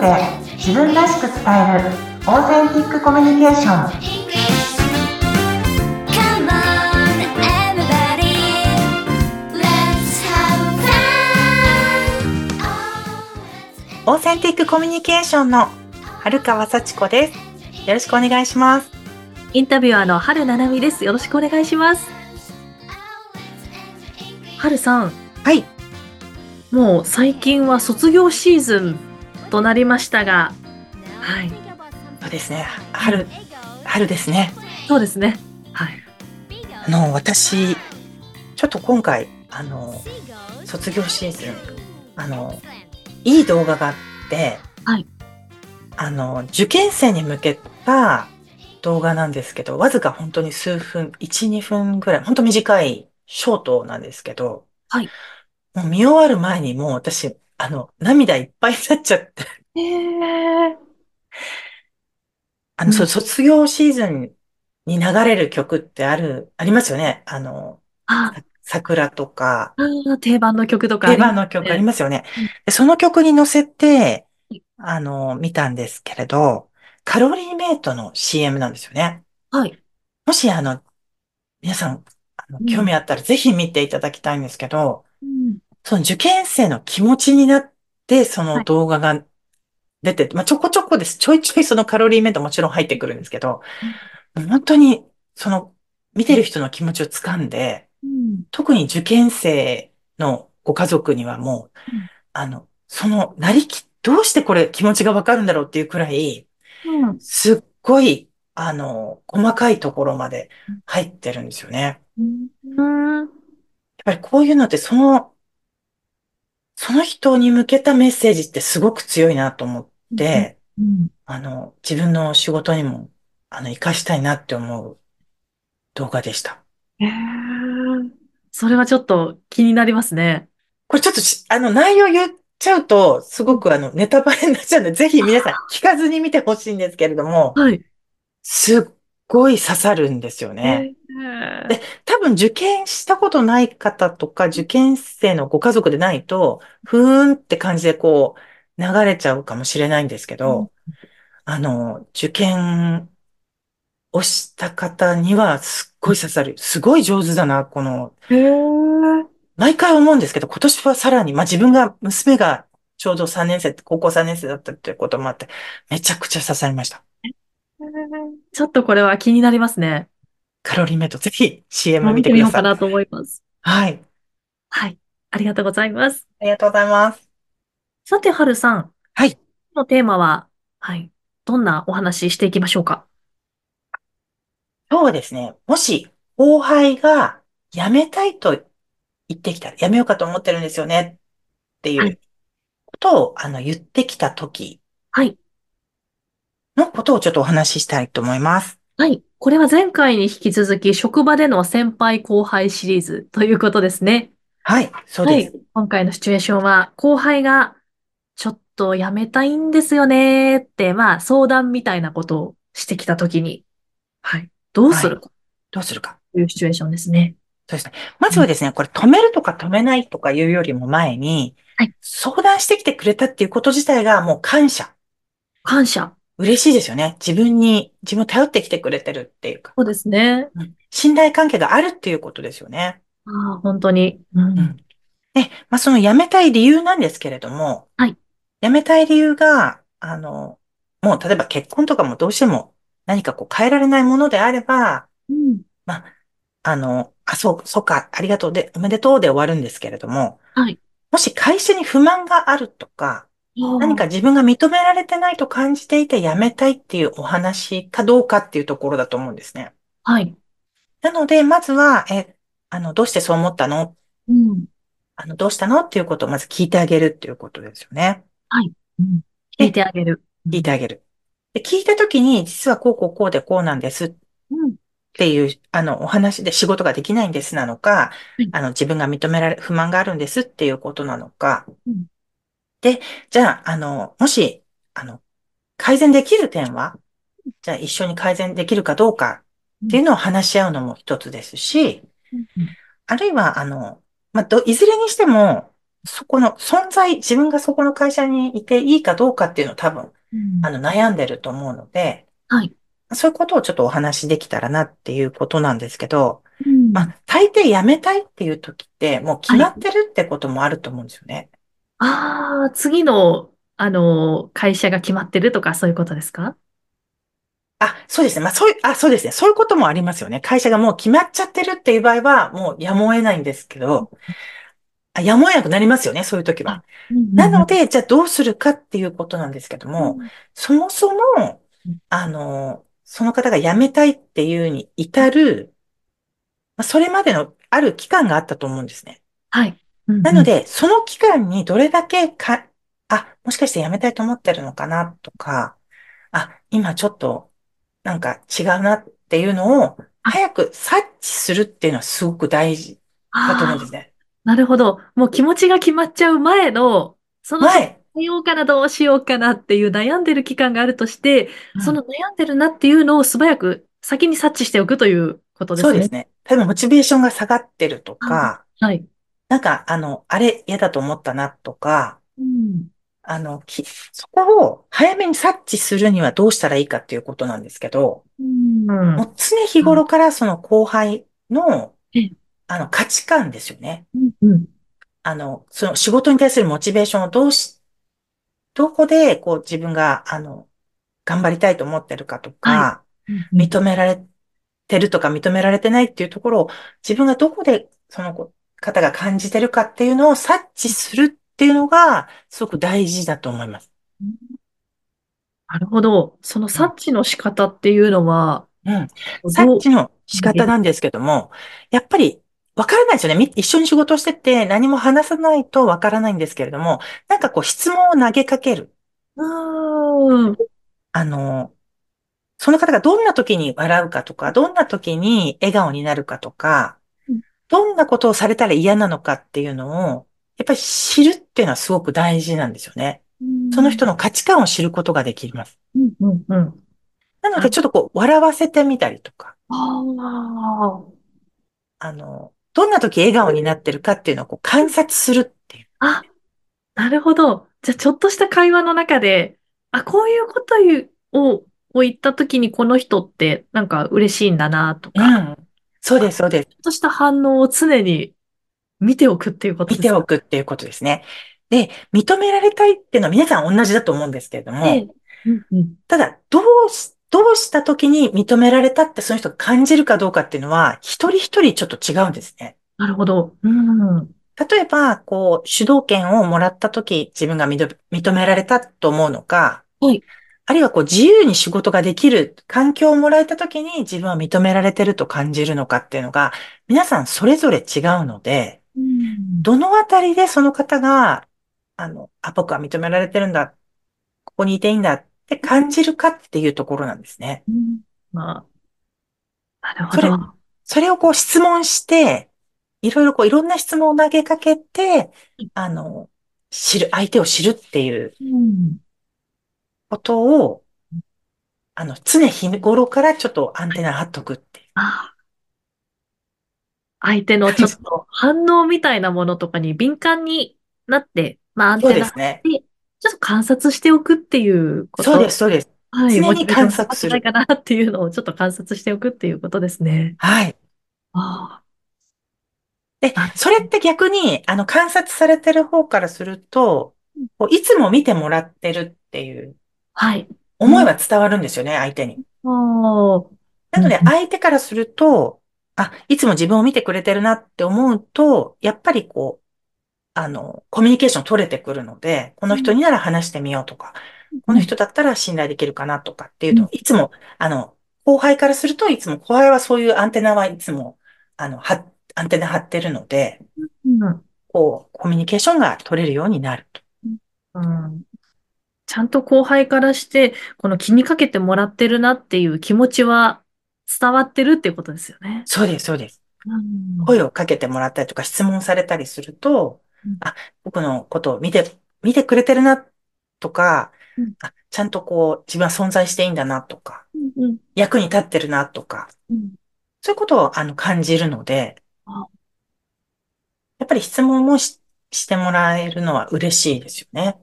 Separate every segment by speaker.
Speaker 1: ドで自分らしく伝えるオーセンティックコミュニケーション.オーセンティックコミュニケーションの春川幸子ですよろしくお願いします
Speaker 2: インタビュアーの春七海です。よろしくお願いします。春さん、
Speaker 1: はい
Speaker 2: もう最近は卒業シーズンとなりましたが、はい、
Speaker 1: そうですね。春春ですね。
Speaker 2: そうですね。はい。
Speaker 1: あの私ちょっと今回あの卒業シーズンあのいい動画があって、
Speaker 2: はい。
Speaker 1: あの受験生に向けた動画なんですけどわずか本当に数分12分ぐらい本当短いショートなんですけど、
Speaker 2: はい。
Speaker 1: もう見終わる前にもう私あの涙いっぱいになっちゃって。
Speaker 2: えー、
Speaker 1: あの、そう
Speaker 2: うん。
Speaker 1: 卒業シーズンに流れる曲ってあるありますよね。あの
Speaker 2: あ、
Speaker 1: 桜とか。
Speaker 2: 定番の曲とかあ
Speaker 1: 定番の曲ありますよね。
Speaker 2: うん。
Speaker 1: でその曲に乗せて
Speaker 2: はい、
Speaker 1: あの、見たんですけれど、カロリーメイトの CM なんですよね。
Speaker 2: はい。
Speaker 1: もし、あの、皆さん、興味あったらぜひ見ていただきたいんですけど、
Speaker 2: うん
Speaker 1: その受験生の気持ちになって、その
Speaker 2: はい。
Speaker 1: 動画が出て、まあ、ちょこちょこです。ちょいちょいそのカロリーメイトもちろん入ってくるんですけど、本当に、その、見てる人の気持ちを掴んで、
Speaker 2: うん。
Speaker 1: 特に受験生のご家族にはもう、
Speaker 2: うん。
Speaker 1: あの、その、なりき、どうしてこれ気持ちがわかるんだろうっていうくらい、
Speaker 2: うん。
Speaker 1: すっごい、あの、細かいところまで入ってるんですよね。
Speaker 2: うん。
Speaker 1: やっぱりこういうのってその、その人に向けたメッセージってすごく強いなと思って、
Speaker 2: うん
Speaker 1: あの、自分の仕事にも、あの、活かしたいなって思う動画でした。
Speaker 2: えーそれはちょっと気になりますね。
Speaker 1: これちょっとし、あの、内容言っちゃうと、すごくあの、ネタバレになっちゃうんで、ぜひ皆さん聞かずに見てほしいんですけれども、
Speaker 2: はい。
Speaker 1: すっごい刺さるんですよね。
Speaker 2: えー
Speaker 1: で多分受験したことない方とか、受験生のご家族でないと、ふーんって感じでこう、流れちゃうかもしれないんですけど、あの、受験をした方にはすっごい刺さる。すごい上手だな、この、毎回思うんですけど、今年はさらに、まあ、自分が、娘がちょうど3年生、高校3年生だったっていうこともあって、めちゃくちゃ刺さりました。
Speaker 2: ちょっとこれは気になりますね。
Speaker 1: カロリーメイト、ぜひ CM 見
Speaker 2: 見
Speaker 1: てください。
Speaker 2: てみようかなと思います。
Speaker 1: はい。
Speaker 2: はい。ありがとうございます。
Speaker 1: ありがとうございます。
Speaker 2: さて、はるさん。
Speaker 1: はい。
Speaker 2: 今日のテーマは、はい。どんなお話ししていきましょうか？
Speaker 1: 今日はですね、もし後輩が辞めたいと言ってきたら、辞めようかと思ってるんですよねってい
Speaker 2: はいう
Speaker 1: ことを、あの、言ってきた時
Speaker 2: はい。
Speaker 1: のことをちょっとお話ししたいと思います。
Speaker 2: はい。これは前回に引き続き、職場での先輩後輩シリーズということですね。
Speaker 1: はい、そう
Speaker 2: は
Speaker 1: です。
Speaker 2: い。今回のシチュエーションは、後輩が、ちょっと辞めたいんですよねって、まあ、相談みたいなことをしてきたときに、はい。どうするか
Speaker 1: どうするか。
Speaker 2: というシチュエーションですね。
Speaker 1: そうですね。まずはですね、これ止めるとか止めないとかいうよりも前に、
Speaker 2: はい
Speaker 1: 相談してきてくれたっていうこと自体がもう感謝。
Speaker 2: 感謝。
Speaker 1: 嬉しいですよね。自分に、自分を頼ってきてくれてるっていうか、
Speaker 2: そうですね。
Speaker 1: うん信頼関係があるっていうことですよね。
Speaker 2: ああ、本当に。うん。
Speaker 1: んで、まあ、その辞めたい理由なんですけれども、
Speaker 2: はい
Speaker 1: 辞めたい理由が、あの、もう例えば結婚とかもどうしても何かこう変えられないものであれば、
Speaker 2: うん。
Speaker 1: あの、あ、そう、そうか、ありがとうで、おめでとうで終わるんですけれども、
Speaker 2: はい。
Speaker 1: もし会社に不満があるとか、何か自分が認められてないと感じていて辞めたいっていうお話かどうかっていうところだと思うんですね。
Speaker 2: はい。
Speaker 1: なので、まずは、え、あの、どうしてそう思ったの？
Speaker 2: うん。
Speaker 1: あの、どうしたのっていうことをまず聞いてあげるっていうことですよね。
Speaker 2: うん聞いてあげる。
Speaker 1: 聞いてあげる。で、聞いたときに、実はこうこうこうでこうなんですっ
Speaker 2: うん。
Speaker 1: ていう、あの、お話で仕事ができないんですなのか
Speaker 2: はい、
Speaker 1: あの、自分が認められ、不満があるんですっていうことなのか
Speaker 2: うん。
Speaker 1: で、じゃあ、あの、もし、あの、改善できる点は、じゃあ一緒に改善できるかどうかっていうのを話し合うのも一つですし、
Speaker 2: うん
Speaker 1: あるいは、あの、まあ、ど、いずれにしても、そこの存在、自分がそこの会社にいていいかどうかっていうのを多分、
Speaker 2: うん
Speaker 1: あの、悩んでると思うので、
Speaker 2: はい。
Speaker 1: そういうことをちょっとお話しできたらなっていうことなんですけど、
Speaker 2: うん
Speaker 1: まあ、大抵辞めたいっていう時って、もう決まってるってこともあると思うんですよね。
Speaker 2: ああ、次の、あの、会社が決まってるとか、そういうことですか？
Speaker 1: あ、そうですね。まあ、そういう、あ、そうですね。そういうこともありますよね。会社がもう決まっちゃってるっていう場合は、もうやむを得ないんですけど、あやむを得なくなりますよね。そういう時は。なの、で、じゃあどうするかっていうことなんですけども、そもそも
Speaker 2: うん、
Speaker 1: あの、その方が辞めたいっていうに至る、まあそれまでのある期間があったと思うんですね。
Speaker 2: はい。うん
Speaker 1: なの、で、その期間にどれだけか、あ、もしかして辞めたいと思ってるのかなとか、あ、今ちょっとなんか違うなっていうのを早く察知するっていうのはすごく大事だと思うんですね。
Speaker 2: なるほど。もう気持ちが決まっちゃう前の、その時
Speaker 1: 前、
Speaker 2: しようかな、どうしようかなっていう悩んでる期間があるとして、
Speaker 1: うん
Speaker 2: その悩んでるなっていうのを素早く先に察知しておくということですね。
Speaker 1: そうですね。例えばモチベーションが下がってるとか、
Speaker 2: はい。
Speaker 1: なんかあの、あれ嫌だと思ったなとか、
Speaker 2: うん。
Speaker 1: あの、きそこを早めに察知するにはどうしたらいいかっていうことなんですけど、
Speaker 2: うん。
Speaker 1: もう常日頃からその後輩の
Speaker 2: ええ、
Speaker 1: あの価値観ですよね。
Speaker 2: うん。
Speaker 1: あの、その仕事に対するモチベーションをどうし、どこでこう自分が、あの、頑張りたいと思ってるかとか、
Speaker 2: は
Speaker 1: 認められてるとか認められてないっていうところを自分がどこでその方が感じてるかっていうのを察知するっていうのがすごく大事だと思います。
Speaker 2: なるほど。その察知の仕方っていうのは、
Speaker 1: うん。察知の仕方なんですけども、やっぱりわからないですよね。み一緒に仕事をしてて何も話さないとわからないんですけれども、なんかこう質問を投げかける。
Speaker 2: うーん。
Speaker 1: あの、その方がどんな時に笑うかとか、どんな時に笑顔になるかとか
Speaker 2: うん、
Speaker 1: どんなことをされたら嫌なのかっていうのを、やっぱり知るっていうのはすごく大事なんですよね。その人の価値観を知ることができます。
Speaker 2: うん、うん、うん。
Speaker 1: なのでちょっとこう、笑わせてみたりとか、
Speaker 2: ああ。
Speaker 1: あの、どんな時笑顔になってるかっていうのをこう観察するっていう。
Speaker 2: あ、なるほど。じゃあ、ちょっとした会話の中で、あ、こういうことを、を言ったときにこの人ってなんか嬉しいんだなとか、
Speaker 1: うん。そうです、そうです。
Speaker 2: とした反応を常に見ておくっていうことです
Speaker 1: 見ておくっていうことですね。で、認められたいっていうのは皆さん同じだと思うんですけれども、
Speaker 2: ええうんうん。
Speaker 1: ただ、どうし、どうした時に認められたってその人が感じるかどうかっていうのは、一人一人ちょっと違うんですね。
Speaker 2: なるほど。うん。
Speaker 1: 例えば、こう、主導権をもらった時、自分が認め認められたと思うのか、
Speaker 2: はい
Speaker 1: あるいはこう、自由に仕事ができる環境をもらえた時に自分は認められてると感じるのかっていうのが、皆さんそれぞれ違うので、
Speaker 2: うん
Speaker 1: どのあたりでその方が、あの、あ、僕は認められてるんだ、ここにいていいんだって感じるかっていうところなんですね。
Speaker 2: うんまあ、なるほ
Speaker 1: それ
Speaker 2: ど。
Speaker 1: それをこう質問して、いろいろこういろんな質問を投げかけて、あの、知る、相手を知るっていう
Speaker 2: うん。
Speaker 1: ことを、あの、常日頃からちょっとアンテナ張っとくっていう。
Speaker 2: あ相手のちょっと反応みたいなものとかに敏感になって、まあ、アンテナ
Speaker 1: ですね。
Speaker 2: で、ちょっと観察しておくっていうこと。
Speaker 1: そうです、そうです。
Speaker 2: はい。
Speaker 1: 常に観察する
Speaker 2: 高いかなっていうのをちょっと観察しておくっていうことですね。
Speaker 1: はい。
Speaker 2: あ
Speaker 1: で
Speaker 2: なるほ、ど
Speaker 1: それって逆に、あの、観察されてる方からすると、いつも見てもらってるっていう
Speaker 2: あ。はい。
Speaker 1: 思いは伝わるんですよね、相手に。なので
Speaker 2: う、ん。
Speaker 1: 相手からすると、あ、いつも自分を見てくれてるなって思うと、やっぱりこう、あの、コミュニケーション取れてくるので、この人になら話してみようとか、この人だったら信頼できるかなとかっていうのを、いつも、あの、後輩からするといつも、後輩はそういうアンテナはいつも、あの、は、アンテナ張ってるので、
Speaker 2: うん。
Speaker 1: こう、コミュニケーションが取れるようになると。
Speaker 2: うんちゃんと後輩からして、この気にかけてもらってるなっていう気持ちは伝わってるっていうことですよね。
Speaker 1: そうです、そうです。
Speaker 2: うん。
Speaker 1: 声をかけてもらったりとか質問されたりすると
Speaker 2: うん、
Speaker 1: あ、僕のことを見て、見てくれてるなとか
Speaker 2: うん、
Speaker 1: あ、ちゃんとこう自分は存在していいんだなとか、
Speaker 2: うん
Speaker 1: 役に立ってるなとか、
Speaker 2: うん。
Speaker 1: そういうことをあの感じるので
Speaker 2: あ、
Speaker 1: やっぱり質問もししてもらえるのは嬉しいですよね。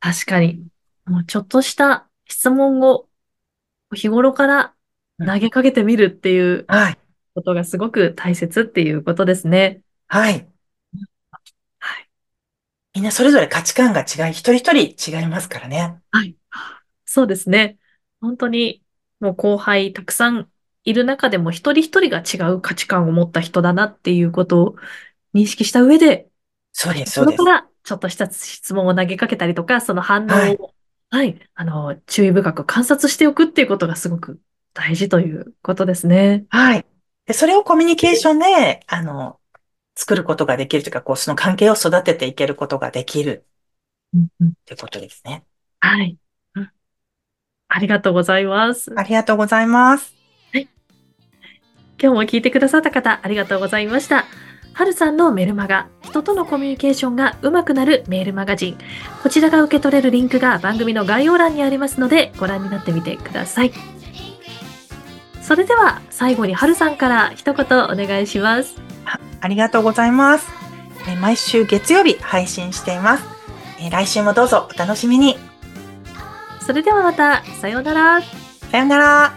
Speaker 2: 確かに。もうちょっとした質問を日頃から投げかけてみるっていう
Speaker 1: はい。
Speaker 2: ことがすごく大切っていうことですね。
Speaker 1: はい。
Speaker 2: はい。
Speaker 1: みんなそれぞれ価値観が違い、一人一人違いますからね。
Speaker 2: はい。そうですね。本当に、もう後輩たくさんいる中でも一人一人が違う価値観を持った人だなっていうことを認識した上で、
Speaker 1: そうです、そうです
Speaker 2: そこか。らちょっとした質問を投げかけたりとか、その反応
Speaker 1: はい
Speaker 2: を、はい、あの、注意深く観察しておくっていうことがすごく大事ということですね。
Speaker 1: はい。で、それをコミュニケーションで、あの、作ることができるというか、こう、その関係を育てていけることができる
Speaker 2: うんうん
Speaker 1: ってことですね。
Speaker 2: はい。うんありがとうございます。
Speaker 1: ありがとうございます。
Speaker 2: 今日も聞いてくださった方、ありがとうございました。はるさんのメルマガ、人とのコミュニケーションが上手くなるメールマガジン。こちらが受け取れるリンクが番組の概要欄にありますので、ご覧になってみてください。それでは、最後にはるさんから一言お願いします。
Speaker 1: ありがとうございます。えー毎週月曜日配信しています。えー来週もどうぞお楽しみに。
Speaker 2: それではまた、さようなら。
Speaker 1: さよなら。